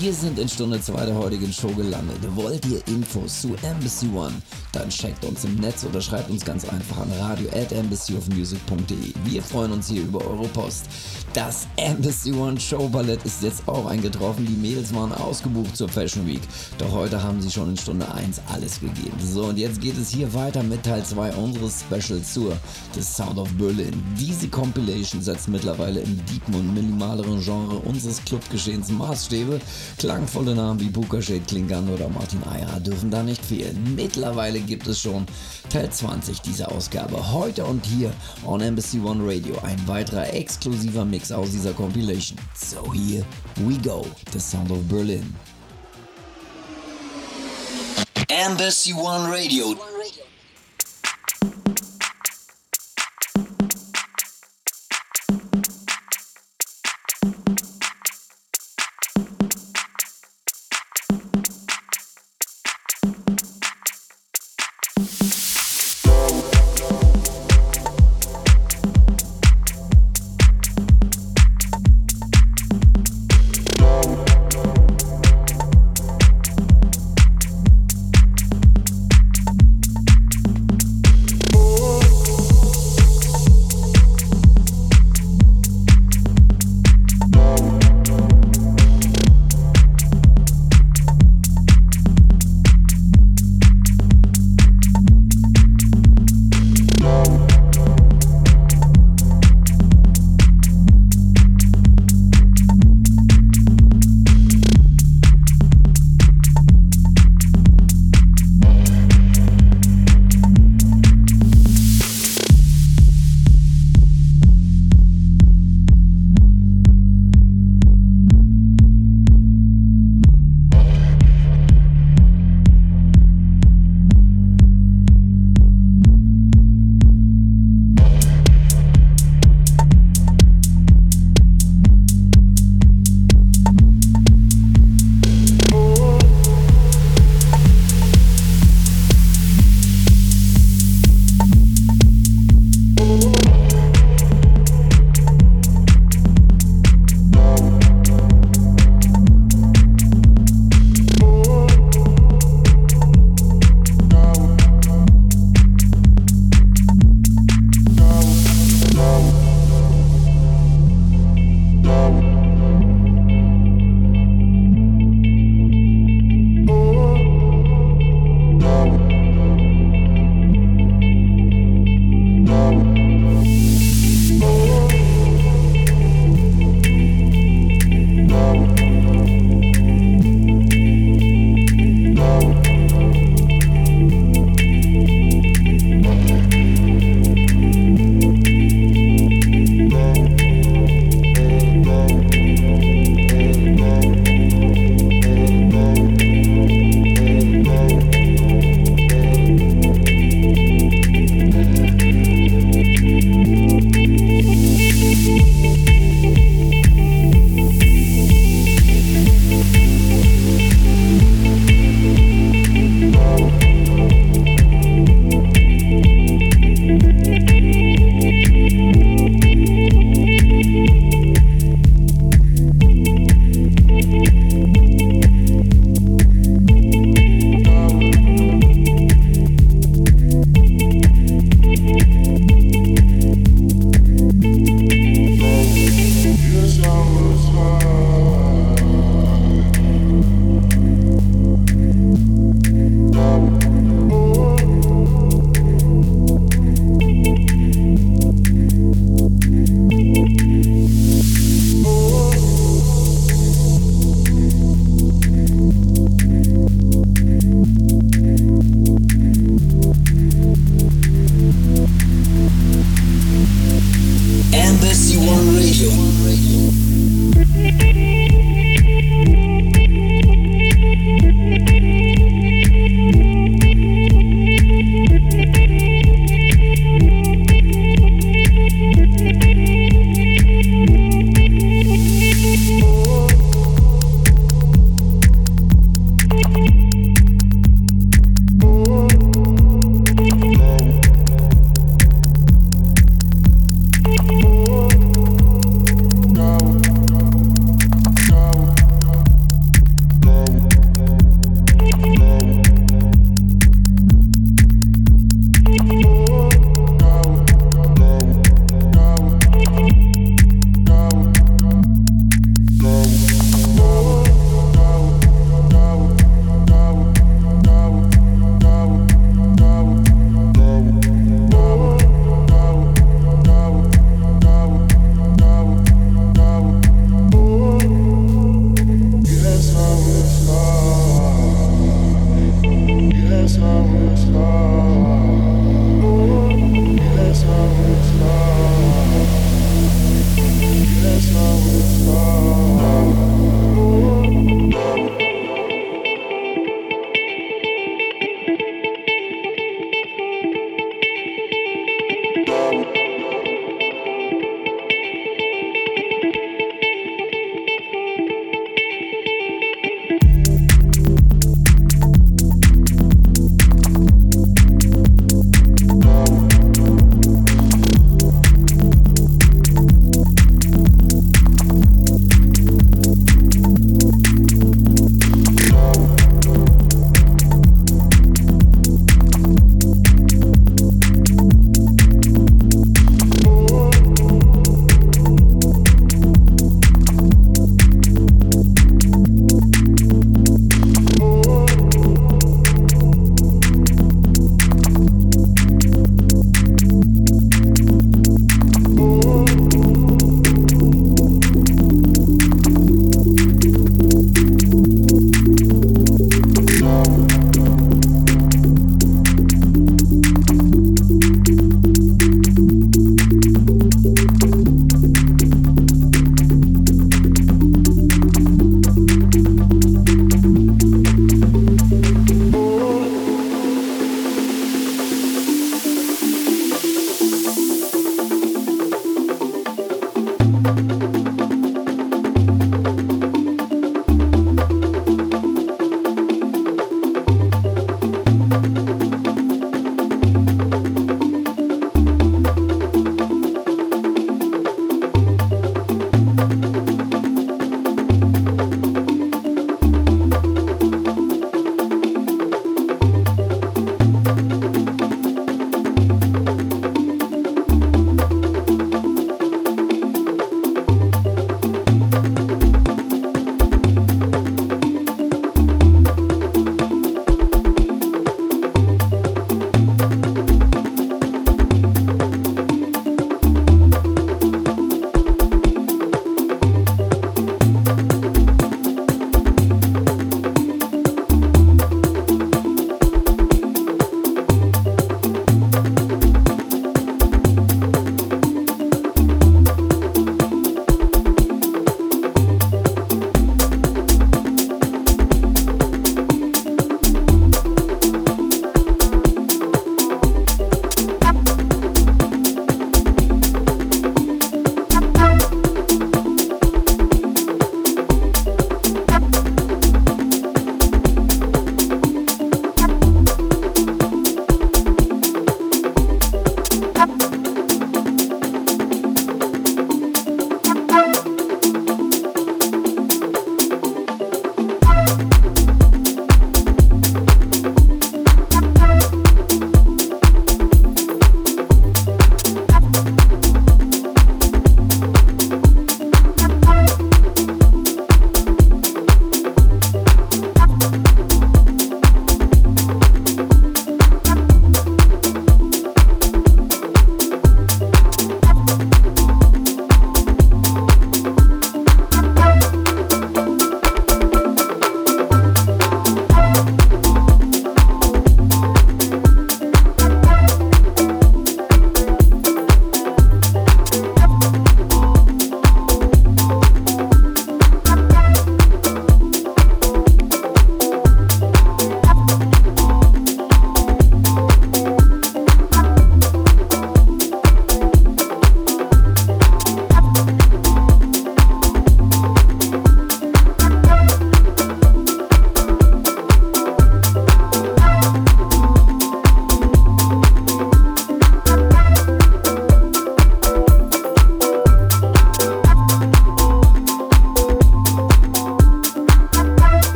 Wir sind in Stunde 2 der heutigen Show gelandet. Wollt ihr Infos zu Embassy One? Dann checkt uns im Netz oder schreibt uns ganz einfach an radio at embassyofmusic.de. Wir freuen uns hier über eure Post. Das Embassy One Show Ballett ist jetzt auch eingetroffen. Die Mädels waren ausgebucht zur Fashion Week. Doch heute haben sie schon in Stunde 1 alles gegeben. So, und jetzt geht es hier weiter mit Teil 2 unseres Specials zur The Sound of Berlin. Diese Compilation setzt mittlerweile im deepen und minimaleren Genre unseres Clubgeschehens Maßstäbe. Klangvolle Namen wie Shade, Klingan oder Martin Eyer dürfen da nicht fehlen. Mittlerweile gibt es schon Teil 20 dieser Ausgabe. Heute und hier on Embassy One Radio ein weiterer exklusiver Mix aus dieser Compilation. So here we go, The Sound of Berlin. Embassy One Radio.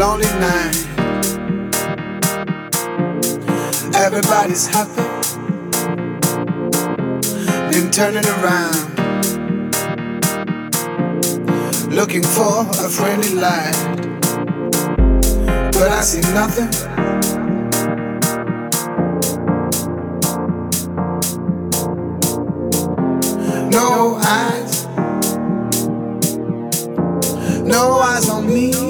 lonely night. Everybody's happy. Been turning around looking for a friendly light. But I see nothing. No eyes. No eyes on me.